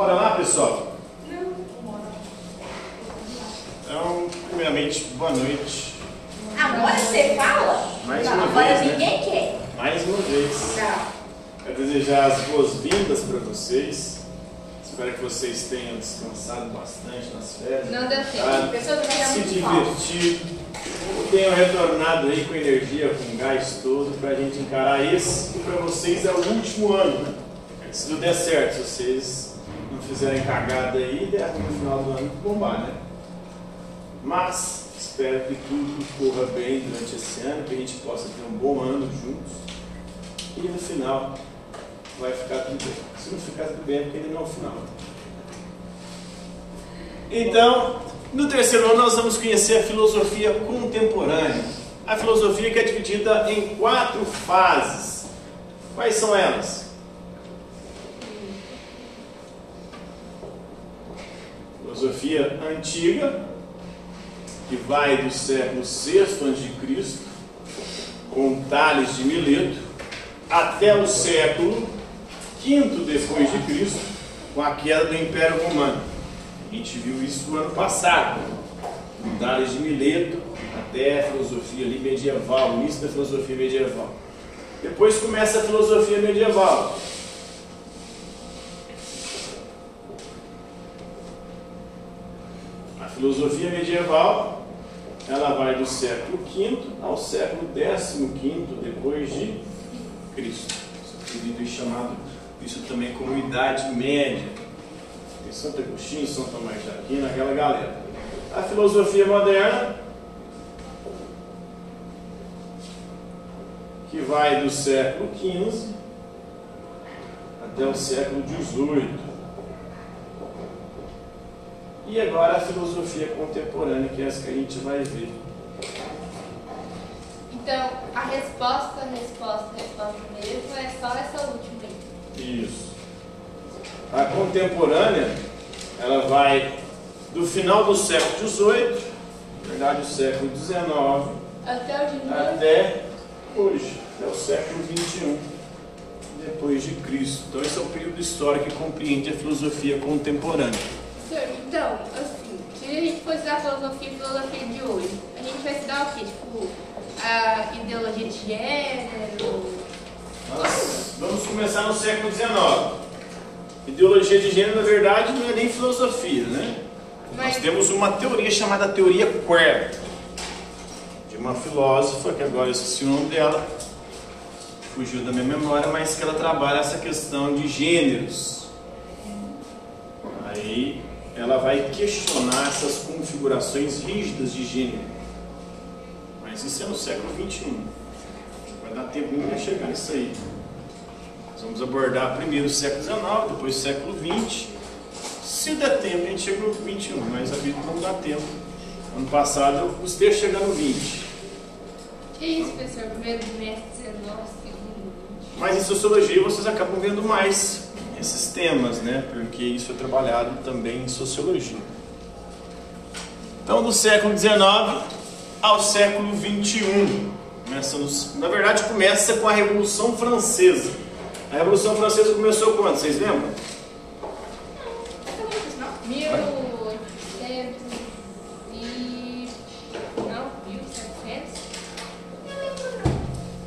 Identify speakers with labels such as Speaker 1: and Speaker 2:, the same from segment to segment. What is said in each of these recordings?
Speaker 1: Bora lá, pessoal? Então, primeiramente, boa noite.
Speaker 2: Agora você fala?
Speaker 1: Mais
Speaker 2: Não,
Speaker 1: uma
Speaker 2: agora
Speaker 1: vez, né?
Speaker 2: ninguém quer.
Speaker 1: Mais uma vez.
Speaker 2: Tá.
Speaker 1: Quero desejar as boas-vindas para vocês. Espero que vocês tenham descansado bastante nas férias.
Speaker 2: Não deu tempo.
Speaker 1: Tá?
Speaker 2: Pessoas
Speaker 1: Se divertido. Tenham retornado aí com energia, com gás todo, para a gente encarar esse, que para vocês é o último ano, né? Se tudo der certo, vocês não fizerem cagada aí, ruim no final do ano bombar, né? Mas espero que tudo corra bem durante esse ano, que a gente possa ter um bom ano juntos. E no final vai ficar tudo bem. Se não ficar tudo bem, é porque ainda não é o final. Então, no terceiro ano nós vamos conhecer a filosofia contemporânea. A filosofia que é dividida em quatro fases. Quais são elas? Filosofia antiga, que vai do século VI a.C., com Tales de Mileto, até o século V depois de Cristo, com a queda do Império Romano. A gente viu isso no ano passado, com Tales de Mileto, até a filosofia ali medieval, o início da filosofia medieval. Depois começa a filosofia medieval. A filosofia medieval ela vai do século V ao século XV depois de Cristo. Período é chamado isso também como Idade Média. Tem Santo Agostinho, São Tomás de Aquino, aquela galera. A filosofia moderna, que vai do século XV até o século XVIII. E agora a filosofia contemporânea, que é essa que a gente vai ver.
Speaker 2: Então, a resposta, resposta, resposta mesmo é só essa última.
Speaker 1: Isso. A contemporânea, ela vai do final do século XVIII, na verdade o século XIX,
Speaker 2: Até novo.
Speaker 1: até hoje, até o século XXI, depois de Cristo. Então esse é o período histórico que compreende a filosofia contemporânea.
Speaker 2: Então, assim, se a gente for estudar filosofia e filosofia de hoje, a gente vai estudar o quê? Tipo, a ideologia de gênero.
Speaker 1: Nós vamos começar no século XIX. Ideologia de gênero, na verdade, não é nem filosofia, né? Nós
Speaker 2: Mas-
Speaker 1: temos uma teoria chamada teoria queer, de uma filósofa, que agora eu esqueci o nome dela, fugiu da minha memória, mas que ela trabalha essa questão de gêneros. Aí ela vai questionar essas configurações rígidas de gênero. Mas isso é no século XXI. Vai dar tempo de chegar nisso aí. Nós vamos abordar primeiro o século XIX, depois o século XX. Se der tempo, a gente chega no XXI, mas a vida não dá tempo. Ano passado eu custei chegar no 20.
Speaker 2: Que isso, professor? Primeiro bimestre, 19, segundo.
Speaker 1: Mas em sociologia vocês acabam vendo mais esses temas, né? Porque isso é trabalhado também em sociologia. Então, do século XIX ao século XXI. Começa nos- na verdade, começa com a Revolução Francesa. A Revolução Francesa começou quando? Vocês lembram?
Speaker 2: 1800. Não, 1700? Não lembro não.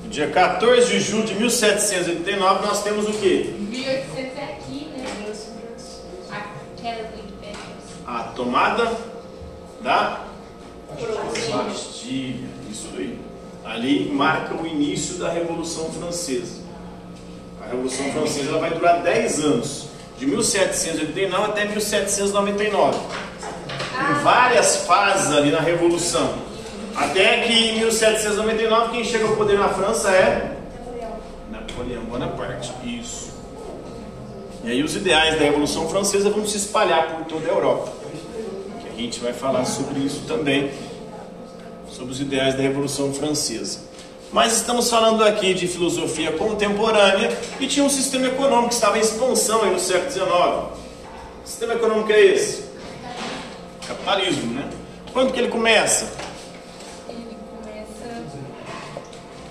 Speaker 1: No dia 14 de julho de 1789, nós temos o quê?
Speaker 2: 1800
Speaker 1: tomada da Bastilha. Isso aí. Ali marca o início da Revolução Francesa. A Revolução Francesa ela vai durar 10 anos, de 1789 até 1799. Tem várias fases ali na Revolução. Até que em 1799 quem chega ao poder na França é Napoleão Bonaparte. Isso. E aí os ideais da Revolução Francesa vão se espalhar por toda a Europa. Gente vai falar sobre isso também, sobre os ideais da Revolução Francesa. Mas estamos falando aqui de filosofia contemporânea e tinha um sistema econômico que estava em expansão aí no século XIX. Que sistema econômico é esse? Capitalismo, né? Quando que ele começa?
Speaker 2: Ele começa...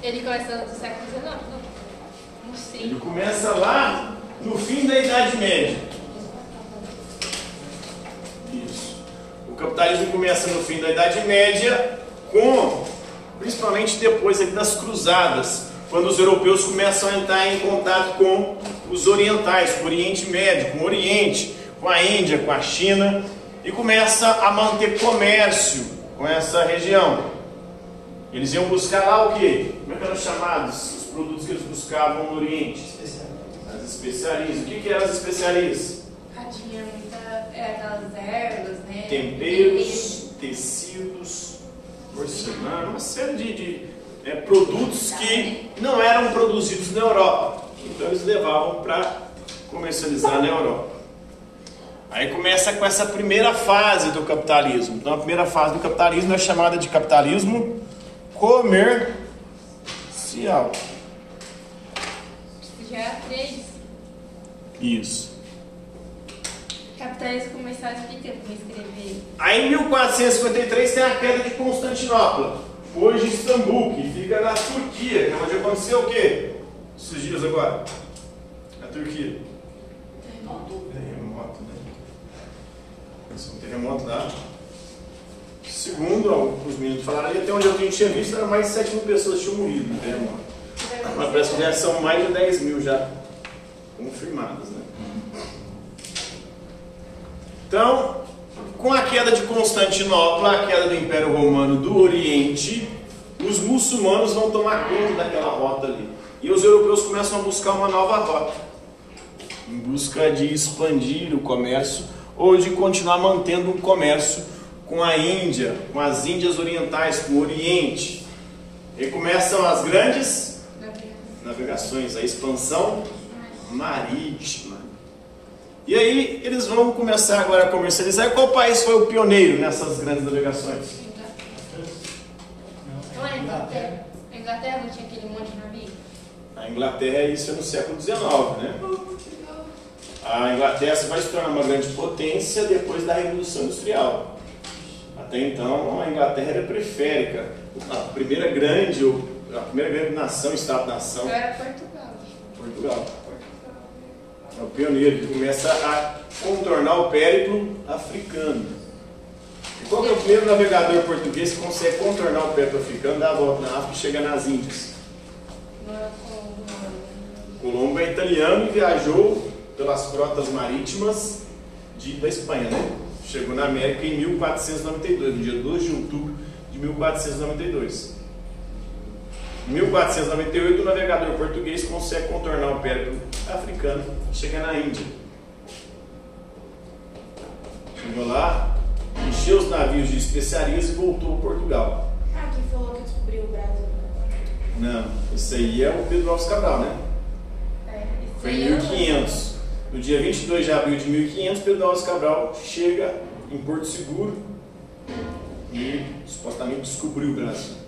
Speaker 2: Ele começa no século XIX, não? Não sei.
Speaker 1: Ele começa lá no fim da Idade Média. Capitalismo começa no fim da Idade Média, com principalmente depois das cruzadas, quando os europeus começam a entrar em contato com os orientais, com o Oriente Médio, com o Oriente, com a Índia, com a China, e começa a manter comércio com essa região. Eles iam buscar lá o quê? Como é que eram chamados os produtos que eles buscavam no Oriente? As especiarias. O que, que eram as especiarias?
Speaker 2: Muita. É, aquelas ervas?
Speaker 1: Temperos, tecidos, porcelana, uma série de, de é, produtos que não eram produzidos na Europa. Então eles levavam para comercializar na Europa. Aí começa com essa primeira fase do capitalismo. Então a primeira fase do capitalismo é chamada de capitalismo comercial.
Speaker 2: Já é três.
Speaker 1: Isso.
Speaker 2: Comercial explica como escrever.
Speaker 1: Aí em 1453 tem a queda de Constantinopla, hoje Istambul, que fica na Turquia, que é onde aconteceu o quê? Esses dias agora. Na Turquia. Terremoto, né? Esse é um terremoto lá. Segundo os meninos falaram ali, até onde eu tinha visto, era mais de 7 mil pessoas que tinham morrido no terremoto. Mas parece que já são mais de 10 mil já confirmadas, né? Então, com a queda de Constantinopla, a queda do Império Romano do Oriente, os muçulmanos vão tomar conta daquela rota ali. E os europeus começam a buscar uma nova rota, em busca de expandir o comércio ou de continuar mantendo um comércio com a Índia, com as Índias Orientais, com o Oriente. E começam as grandes navegações, a expansão marítima. E aí eles vão começar agora a comercializar. E qual país foi o pioneiro nessas grandes navegações?
Speaker 2: Não é Inglaterra? A Inglaterra não tinha aquele monte de navio?
Speaker 1: A Inglaterra, isso é no século XIX, né? A Inglaterra vai se tornar uma grande potência depois da Revolução Industrial. Até então, a Inglaterra era periférica. A primeira grande, a primeira grande nação, Estado-nação.
Speaker 2: Era Portugal.
Speaker 1: Portugal. É o pioneiro que começa a contornar o périplo africano. E qual é o primeiro navegador português que consegue contornar o périplo africano, dar a volta na África e chega nas Índias?
Speaker 2: Não é. Colombo
Speaker 1: é italiano e viajou pelas frotas marítimas de, da Espanha, né? Chegou na América em 1492, no dia 2 de outubro de 1492. Em 1498, o navegador português consegue contornar o périplo africano e chega na Índia. Chegou lá, encheu os navios de especiarias e voltou a Portugal.
Speaker 3: Ah, quem falou que descobriu o Brasil?
Speaker 1: Não, isso aí é o Pedro Alves Cabral, né?
Speaker 2: É,
Speaker 1: Foi
Speaker 2: aí
Speaker 1: em
Speaker 2: eu não
Speaker 1: 1500. No dia 22 de abril de 1500, Pedro Alves Cabral chega em Porto Seguro e supostamente descobriu o Brasil.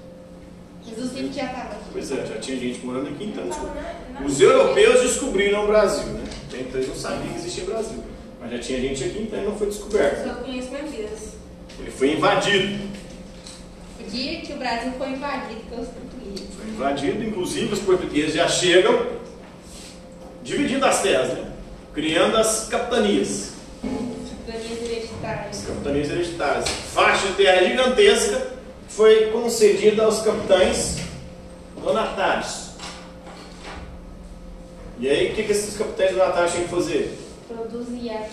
Speaker 2: Sempre já estava aqui.
Speaker 1: Pois é, já tinha gente morando aqui então. Os europeus descobriram o Brasil, né? Então eles não sabiam que existia Brasil. Mas já tinha gente aqui, então ele não foi descoberto.
Speaker 3: Eu conheço minha vida.
Speaker 1: Ele foi invadido.
Speaker 2: O dia que o Brasil foi invadido pelos portugueses.
Speaker 1: Foi invadido, inclusive os portugueses já chegam dividindo as terras, né? Criando as capitanias.
Speaker 2: Cidadanias hereditárias.
Speaker 1: As capitanias hereditárias. Faixa de terra gigantesca foi concedida aos capitães donatários. E aí, o que, que esses capitães donatários tinham que fazer?
Speaker 2: Produzia.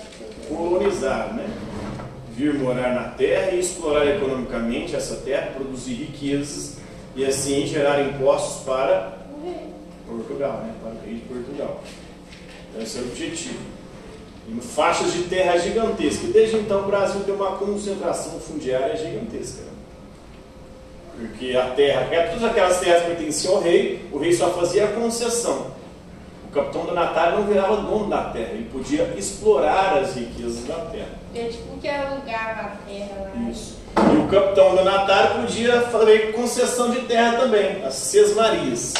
Speaker 1: colonizar, né? Vir morar na terra e explorar economicamente essa terra, produzir riquezas e assim gerar impostos para Portugal, né? Para o rei de Portugal. Então, esse é o objetivo. Faixas de terra gigantescas. Desde então o Brasil tem uma concentração fundiária gigantesca. Porque a terra, todas aquelas terras pertenciam ao rei, o rei só fazia a concessão. O capitão donatário não virava dono da terra, ele podia explorar as riquezas da terra.
Speaker 2: É tipo que alugava a terra lá.
Speaker 1: Isso. E o capitão donatário podia fazer concessão de terra também, as sesmarias.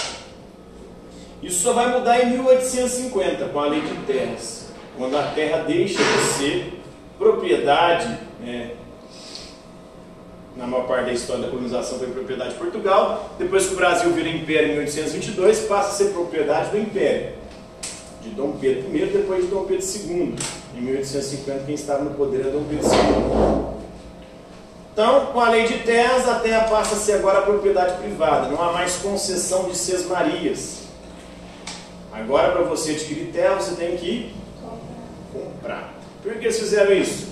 Speaker 1: Isso só vai mudar em 1850, com a lei de terras, quando a terra deixa de ser propriedade, né, na maior parte da história da colonização foi propriedade de Portugal, depois que o Brasil vira império em 1822, passa a ser propriedade do império, de Dom Pedro I, depois de Dom Pedro II. Em 1850, quem estava no poder era Dom Pedro II. Então, com a lei de terras, a terra passa a ser agora propriedade privada, não há mais concessão de sesmarias. Agora, para você adquirir terra, você tem que comprar. Por que eles fizeram isso?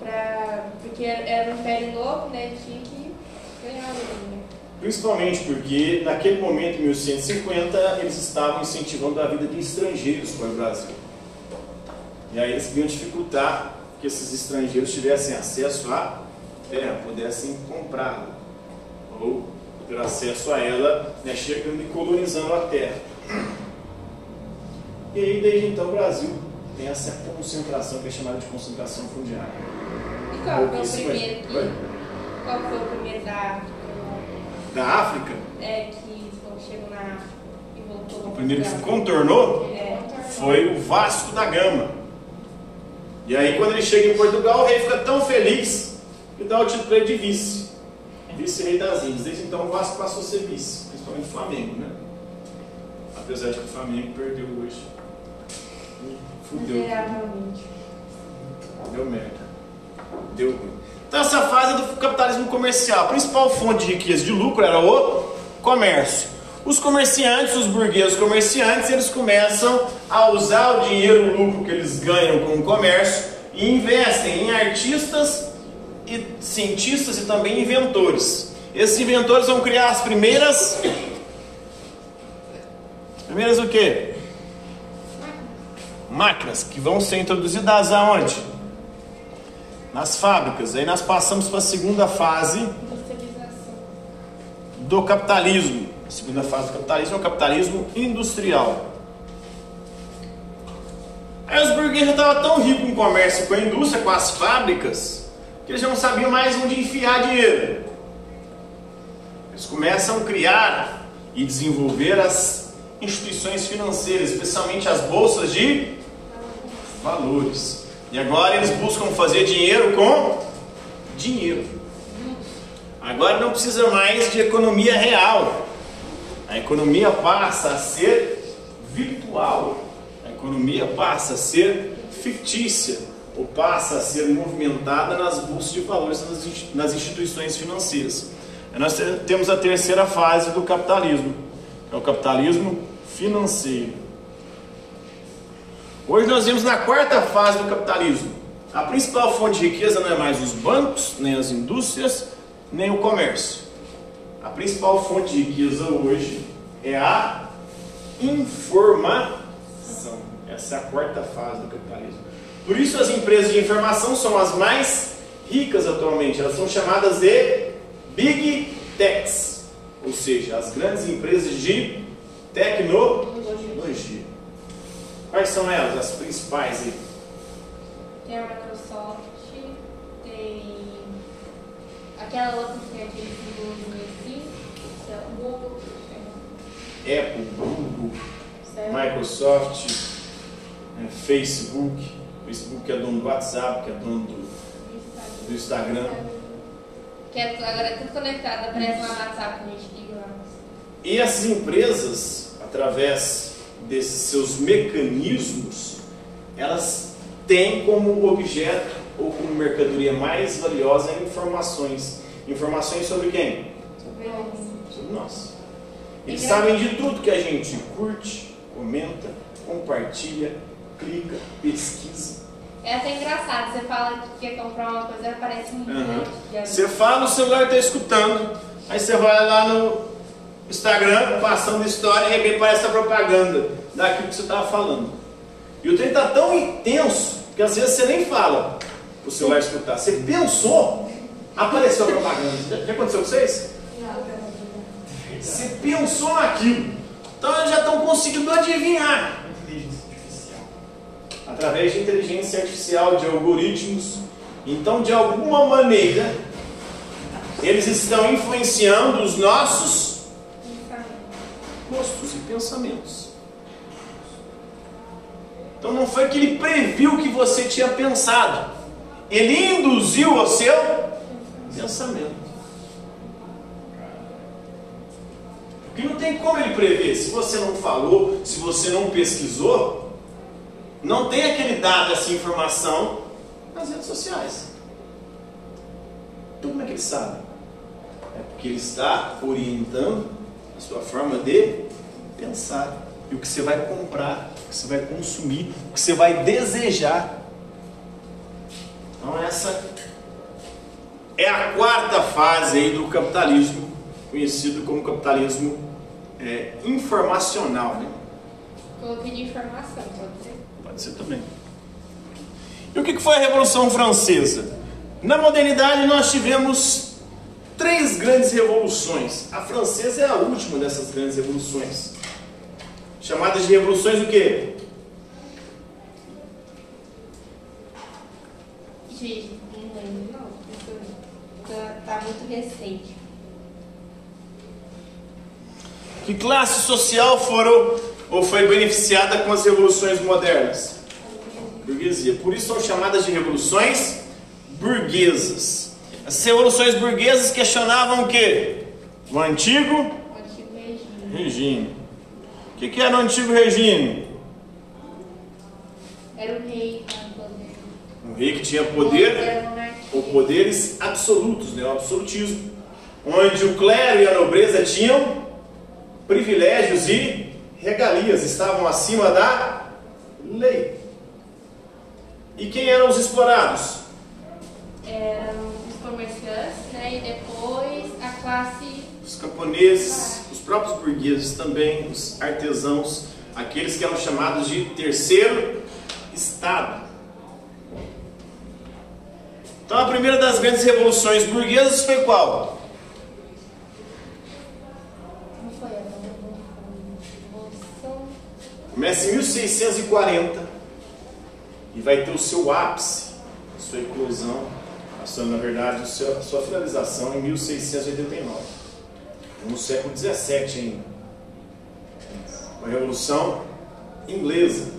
Speaker 2: Pra, porque era um império novo, né? Tinha que ganhar o né?
Speaker 1: Principalmente porque, naquele momento, em 1150, eles estavam incentivando a vida de estrangeiros para o Brasil. E aí eles queriam dificultar que esses estrangeiros tivessem acesso à terra, pudessem comprá-la, ou ter acesso a ela, né, chegando e colonizando a terra. E aí, desde então, o Brasil tem essa concentração que é chamada de concentração fundiária.
Speaker 2: Qual foi o
Speaker 1: Pouquíssimo-
Speaker 2: primeiro que,
Speaker 1: Oi?
Speaker 2: Qual foi o primeiro da África?
Speaker 1: Da África,
Speaker 2: É que chegou na África e voltou
Speaker 1: o primeiro que contornou
Speaker 2: É.
Speaker 1: foi o Vasco da Gama. E aí, quando ele chega em Portugal, o rei fica tão feliz que dá o título para ele de vice. Vice-rei das Índias. Desde então, o Vasco passou a ser vice, principalmente o Flamengo, né? Apesar de que o Flamengo perdeu hoje. Fudeu. Deu merda. Deu ruim. Então, essa fase do capitalismo comercial. A principal fonte de riqueza de lucro era o comércio. Os comerciantes, os burgueses comerciantes, eles começam a usar o dinheiro, o lucro que eles ganham com o comércio e investem em artistas e cientistas e também inventores. Esses inventores vão criar as primeiras. As primeiras o quê? Máquinas que vão ser introduzidas aonde? Nas fábricas. Aí nós passamos para a segunda fase do capitalismo. A segunda fase do capitalismo é o capitalismo industrial. Aí os burgueses já estavam tão ricos com o comércio, com a indústria, com as fábricas, que eles já não sabiam mais onde enfiar dinheiro. Eles começam a criar e desenvolver as instituições financeiras, especialmente as bolsas de valores. E agora eles buscam fazer dinheiro com dinheiro. Agora não precisa mais de economia real. A economia passa a ser virtual. A economia passa a ser fictícia ou passa a ser movimentada nas bolsas de valores nas insti- nas instituições financeiras. Nós te- temos a terceira fase do capitalismo, é o capitalismo financeiro. Hoje nós vemos na quarta fase do capitalismo. A principal fonte de riqueza não é mais os bancos, nem as indústrias, nem o comércio. A principal fonte de riqueza hoje é a informação. Essa é a quarta fase do capitalismo. Por isso as empresas de informação são as mais ricas atualmente. Elas são chamadas de Big Techs, ou seja, as grandes empresas de tecnologia. Quais são elas, as principais aí?
Speaker 2: Tem a Microsoft, tem aquela outra que tem aquele assim, que é o Google,
Speaker 1: Apple, Google,
Speaker 2: certo?
Speaker 1: Microsoft, é, Facebook. Facebook é dono do WhatsApp, que é dono do, do Instagram.
Speaker 2: Que é, agora é tudo conectado, aparece lá no WhatsApp, a gente liga lá.
Speaker 1: E essas empresas, através desses seus mecanismos, elas têm como objeto ou como mercadoria mais valiosa informações. Informações sobre quem? Sobre nós. Eles
Speaker 2: Engra-
Speaker 1: sabem de tudo que a gente curte, comenta, compartilha, clica, pesquisa.
Speaker 2: É até engraçado, você fala que quer comprar uma coisa, aparece um anúncio.
Speaker 1: Você fala, o celular está escutando, aí você vai lá no Instagram, passando história, e repente aparece a propaganda daquilo que você estava falando. E o trem está tão intenso que às vezes você nem fala o celular escutar. Você pensou, apareceu a propaganda. Já, já aconteceu com vocês? Você pensou naquilo. Então eles já estão conseguindo adivinhar. Através de inteligência artificial, de algoritmos. Então, de alguma maneira, eles estão influenciando os nossos e pensamentos. Então não foi que ele previu o que você tinha pensado. Ele induziu ao seu pensamento. Porque não tem como ele prever. Se você não falou, se você não pesquisou, não tem aquele dado, essa informação nas redes sociais. Então como é que ele sabe? É porque ele está orientando a sua forma de pensar. E o que você vai comprar, o que você vai consumir, o que você vai desejar. Então essa é a quarta fase aí do capitalismo, conhecido como capitalismo é, informacional. Né?
Speaker 2: Coloquei de informação, pode ser?
Speaker 1: Pode ser também. E o que foi a Revolução Francesa? Na modernidade nós tivemos três grandes revoluções. A francesa é a última dessas grandes revoluções. Chamadas de revoluções o quê?
Speaker 2: Gente, não lembro não. Tá, tá muito recente.
Speaker 1: Que classe social foram ou foi beneficiada com as revoluções modernas? Burguesia. Por isso são chamadas de revoluções burguesas. As revoluções burguesas questionavam o quê? O antigo
Speaker 2: O antigo regime.
Speaker 1: regime. O que, que era o antigo regime?
Speaker 2: Era o rei, o poder.
Speaker 1: Um rei que tinha poder, ou poderes absolutos, né? o absolutismo. Onde o clero e a nobreza tinham privilégios e regalias, estavam acima da lei. E quem eram os explorados?
Speaker 2: Eram comerciantes, né? E depois a classe.
Speaker 1: Os camponeses, os próprios burgueses também, os artesãos, aqueles que eram chamados de terceiro estado. Então a primeira das grandes revoluções burguesas foi qual? Começa em 1640 e vai ter o seu ápice, a sua eclosão, sua, na verdade, a sua, finalização em 1689, no século 17 ainda. A Revolução Inglesa.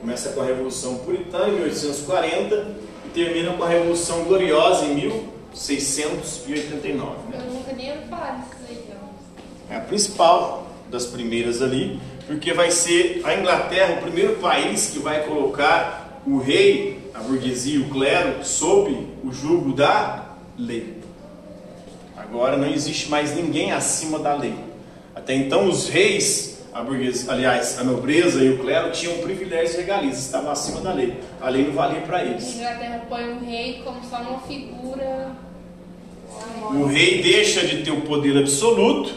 Speaker 1: Começa com a Revolução Puritana em 1840 e termina com a Revolução Gloriosa em 1689. né?
Speaker 2: Eu nunca nem ouvi falar disso aí.
Speaker 1: É a principal das primeiras ali, porque vai ser a Inglaterra o primeiro país que vai colocar o rei, a burguesia, o clero, sob o jugo da lei. Agora não existe mais ninguém acima da lei. Até então os reis, a burguesia, aliás, a nobreza e o clero tinham privilégios e regalias, estavam acima da lei. A lei não valia para
Speaker 2: A
Speaker 1: eles.
Speaker 2: Inglaterra põe um rei como só uma figura.
Speaker 1: O rei deixa de ter o poder absoluto,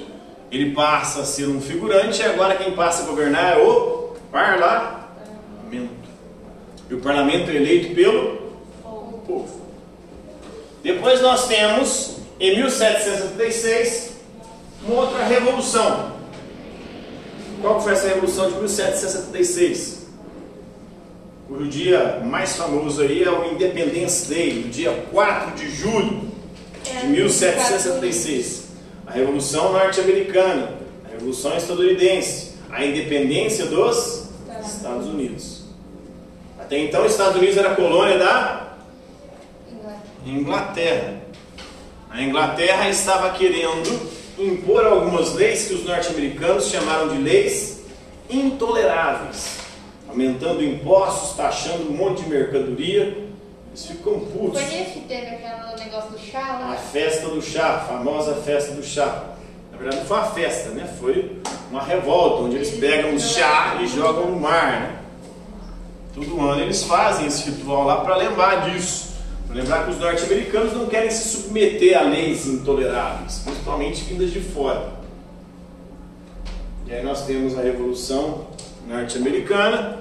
Speaker 1: ele passa a ser um figurante, e agora quem passa a governar é o parlamento. E o parlamento é eleito pelo povo. Depois nós temos, em 1776, uma outra revolução. Qual foi essa revolução de 1776? O dia mais famoso aí é o Independence Day, do dia 4 de julho de 1776. A Revolução Norte-Americana, a Revolução Estadunidense, a independência dos Estados Unidos. Até então, os Estados Unidos era colônia da Inglaterra. A Inglaterra estava querendo impor algumas leis que os norte-americanos chamaram de leis intoleráveis, aumentando impostos, taxando um monte de mercadoria. Eles ficam putos.
Speaker 2: Foi nesse que teve aquele negócio do chá
Speaker 1: A
Speaker 2: lá?
Speaker 1: festa do chá, a famosa festa do chá. Na verdade não foi uma festa, né? Foi uma revolta, onde eles pegam o chá e jogam no mar, né? Todo ano eles fazem esse ritual lá para lembrar disso. Lembrar que os norte-americanos não querem se submeter a leis intoleráveis, principalmente vindas de fora. E aí nós temos a Revolução Norte-Americana.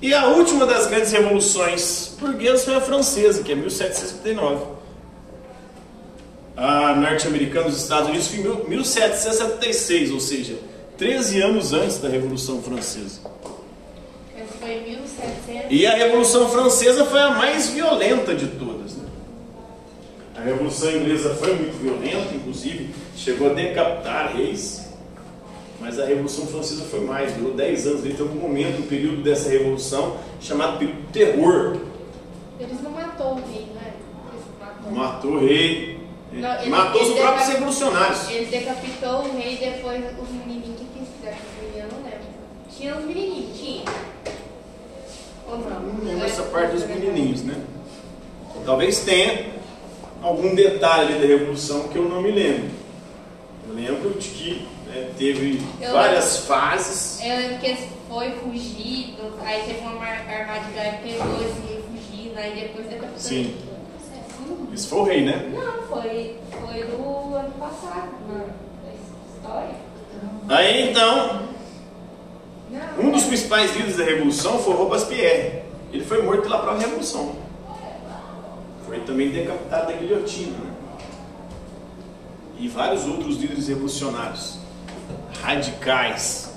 Speaker 1: E a última das grandes revoluções burguesas foi a francesa, que é 1759 a norte-americana dos Estados Unidos foi em mil- 1776, ou seja, 13 anos antes da Revolução Francesa.
Speaker 2: Foi em 1700.
Speaker 1: E a Revolução Francesa foi a mais violenta de todas. Né? A Revolução Inglesa foi muito violenta, inclusive chegou a decapitar reis. Mas a Revolução Francesa foi mais, durou 10 anos. Ele teve um momento, um período dessa revolução chamado período do terror.
Speaker 2: Eles não matou o rei, é? Eles matou.
Speaker 1: Matou o rei, né?
Speaker 2: Não, ele-
Speaker 1: matou os
Speaker 2: ele
Speaker 1: próprios
Speaker 2: decapi-
Speaker 1: revolucionários.
Speaker 2: Ele decapitou o rei e depois os menininhos que fizeram. Os eu não lembro. Tinha os menininhos, tinha. Ou não?
Speaker 1: Não lembro essa parte dos menininhos, né? Talvez tenha, algum detalhe da Revolução que eu não me lembro. Eu lembro de que né, teve
Speaker 2: Eu
Speaker 1: várias fases.
Speaker 2: Eu lembro que foi fugido, aí teve uma armadilha pegou rei fugindo, aí depois decapitou.
Speaker 1: Sim. Esse foi o rei, né?
Speaker 2: Não, foi, foi do ano passado, na na história.
Speaker 1: Aí então,
Speaker 2: Não.
Speaker 1: um dos principais líderes da Revolução foi Robespierre. Ele foi morto pela própria Revolução. Foi também decapitado da guilhotina. né? E vários outros líderes revolucionários, radicais,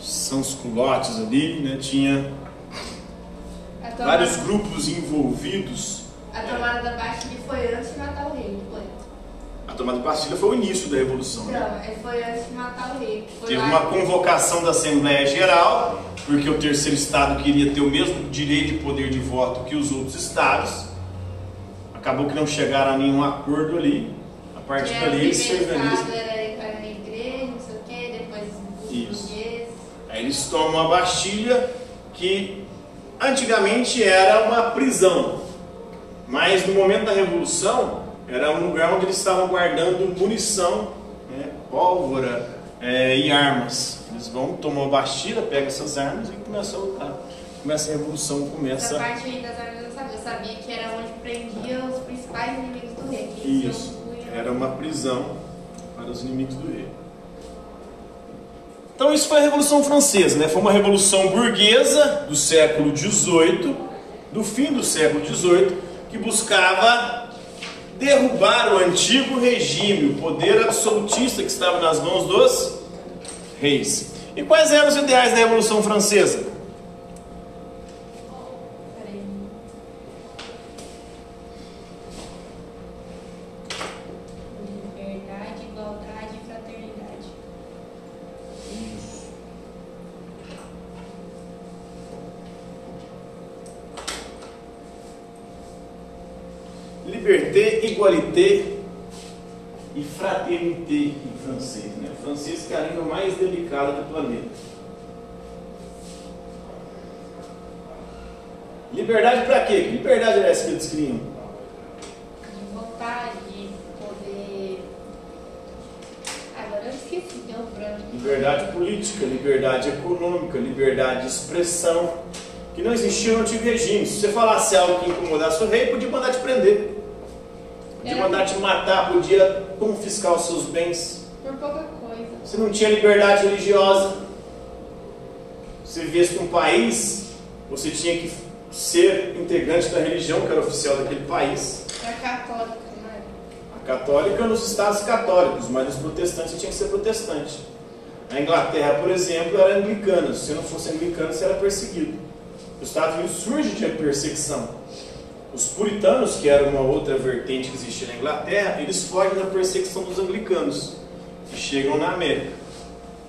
Speaker 1: sans-culottes ali, né? Tinha
Speaker 2: tomada,
Speaker 1: vários grupos envolvidos.
Speaker 2: a tomada da Bastilha foi antes de matar o rei, foi.
Speaker 1: A tomada de Bastilha foi o início da Revolução. né?
Speaker 2: Não, ele foi antes de matar o rei.
Speaker 1: Teve
Speaker 2: lá
Speaker 1: uma convocação da Assembleia Geral, porque o terceiro estado queria ter o mesmo direito e poder de voto que os outros estados. Acabou que não chegaram a nenhum acordo ali. A partir
Speaker 2: o
Speaker 1: dali eles se organizam.
Speaker 2: era, igreja, não sei o quê, depois
Speaker 1: Isso.
Speaker 2: burgueses.
Speaker 1: Aí eles tomam a Bastilha, que antigamente era uma prisão, mas no momento da Revolução era um lugar onde eles estavam guardando munição, né, pólvora é, e armas. Eles vão, tomam a Bastilha, pegam essas armas e começam a lutar. Começa a Revolução,
Speaker 2: Essa
Speaker 1: começa
Speaker 2: parte aí das armas eu não sabia. Eu sabia que era onde prendia os principais inimigos do rei.
Speaker 1: Isso, era uma prisão para os inimigos do rei. Então isso foi a Revolução Francesa, né? Foi uma revolução burguesa do século XVIII, do fim do século XVIII, que buscava derrubar o antigo regime, o poder absolutista que estava nas mãos dos reis. E quais eram os ideais da Revolução Francesa?
Speaker 2: Peraí. Liberdade, igualdade e fraternidade.
Speaker 1: Liberté, égalité e fraternité em francês. Né? O francês que é a língua mais delicada do planeta. Liberdade para quê? Que liberdade era essa que eles queriam?
Speaker 2: De votar, de poder. Agora eu esqueci, deu branco.
Speaker 1: Liberdade política, liberdade econômica, liberdade de expressão, que não existia no antigo regime. Se você falasse algo que incomodasse o rei, podia mandar te prender. Podia
Speaker 2: Era-
Speaker 1: mandar te matar, podia confiscar os seus bens.
Speaker 2: Por pouca coisa.
Speaker 1: Você não tinha liberdade religiosa. Você vivesse num país, você tinha que ser integrante da religião que era oficial daquele país.
Speaker 2: Era católica, não era?
Speaker 1: A católica nos estados católicos, mas nos protestantes você tinha que ser protestante. A Inglaterra, por exemplo, era anglicana. Se não fosse anglicano, você era perseguido. Os Estados Unidos surge de perseguição. Os puritanos, que era uma outra vertente que existia na Inglaterra, eles fogem da perseguição dos anglicanos, que chegam na América.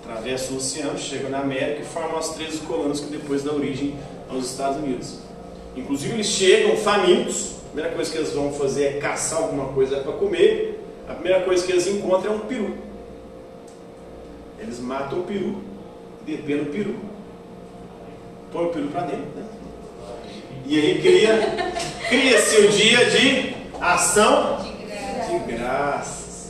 Speaker 1: Atravessam o oceano, chegam na América e formam as 13 colônias que depois dão origem aos Estados Unidos. Inclusive, eles chegam famintos. A primeira coisa que eles vão fazer é caçar alguma coisa para comer. A primeira coisa que eles encontram é um peru. Eles matam o peru, depenam o peru, põe o peru para dentro, né? E aí cria, cria-se o dia de ação
Speaker 2: De graça.
Speaker 1: de graças.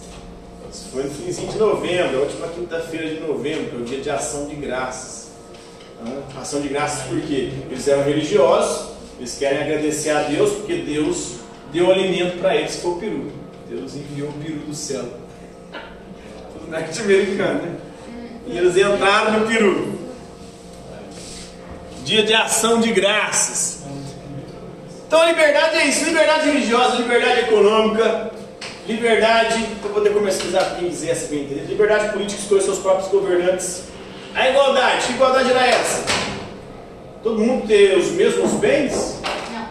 Speaker 1: Isso foi no finzinho de novembro, a última quinta-feira de novembro, que é o dia de ação de graças. Então, ação de graças por quê? Eles eram religiosos, eles querem agradecer a Deus porque Deus deu alimento para eles, que foi o peru. Deus enviou o peru do céu. Tudo norte-americano, né? E eles entraram no peru. Dia de ação de graças. Então a liberdade é isso, liberdade religiosa, liberdade econômica, liberdade para poder comercializar quem quisesse bem entender, liberdade política, escolher seus próprios governantes. A igualdade, que igualdade era essa? Todo mundo ter os mesmos bens?
Speaker 2: Não.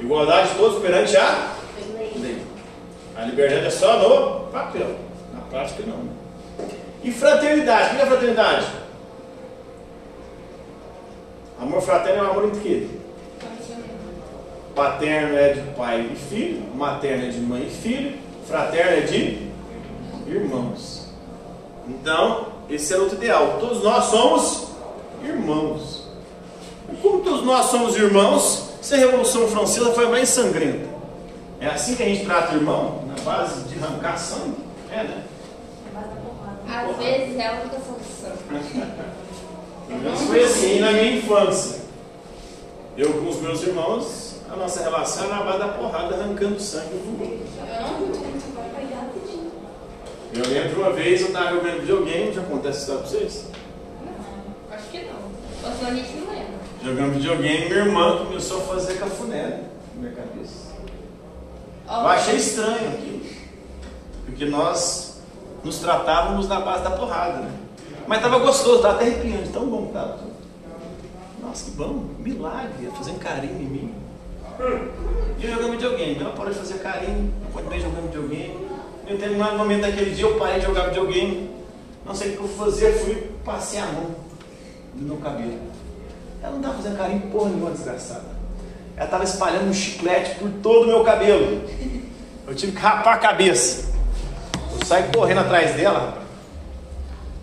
Speaker 1: Igualdade de todos perante a. A liberdade é só no papel, na prática não. E fraternidade, o que é fraternidade? Amor fraterno é um amor entre quê? Paterno é de pai e filho, materno é de mãe e filho, fraterno é de irmãos. Então, esse era outro ideal. Todos nós somos irmãos. E como todos nós somos irmãos, se a Revolução Francesa foi mais sangrenta. É assim que a gente trata o irmão? Na base de arrancar sangue? É, né?
Speaker 2: Às vezes é a única solução.
Speaker 1: Foi assim na minha infância. Eu com os meus irmãos, a nossa relação era na da porrada, arrancando sangue do outro.
Speaker 2: Eu
Speaker 1: lembro uma vez eu estava jogando videogame, já acontece isso pra vocês?
Speaker 2: Não, acho que não. Ou a gente não lembra.
Speaker 1: Jogando videogame, minha irmã começou a fazer cafuné na minha cabeça. Eu achei estranho aquilo. Porque nós nos tratávamos na base da porrada, né? Mas tava gostoso, tava até arrepiando, tão bom que tava. Nossa, que bom, milagre, fazendo carinho em mim. E eu jogando videogame, ela parou de fazer carinho, eu continuei jogando videogame. Em determinado momento daquele dia eu parei de jogar videogame. Não sei o que eu fazer, fui passei a mão no meu cabelo. Ela não estava fazendo carinho porra nenhuma, desgraçada. Ela estava espalhando um chiclete por todo o meu cabelo. Eu tive que rapar a cabeça. Saí correndo atrás dela, rapaz.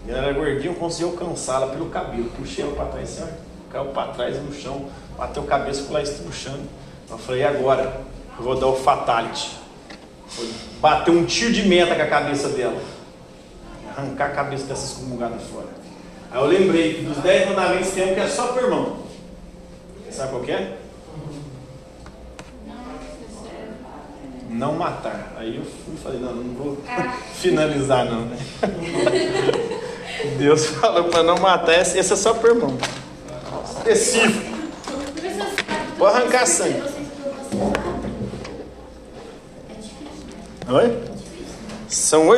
Speaker 1: Ela era gordinha, eu consegui alcançá-la pelo cabelo. Puxei ela para trás, assim. Caiu para trás no chão, bateu cabeça, ficou lá estruchando. Eu falei, e agora? Eu vou dar o fatality. Vou bater um tiro de menta com a cabeça dela. Arrancar a cabeça dessa excomungada fora. Aí eu lembrei que dos 10 mandamentos tem um que é só pro irmão. Sabe qual é? Não matar. Aí eu fui e falei, não, não vou
Speaker 2: Ah.
Speaker 1: finalizar não, né? Deus falou para não matar, esse esse é só pro irmão. Específico. Vou arrancar sangue.
Speaker 3: É né?
Speaker 1: Oi?
Speaker 3: É difícil.
Speaker 1: São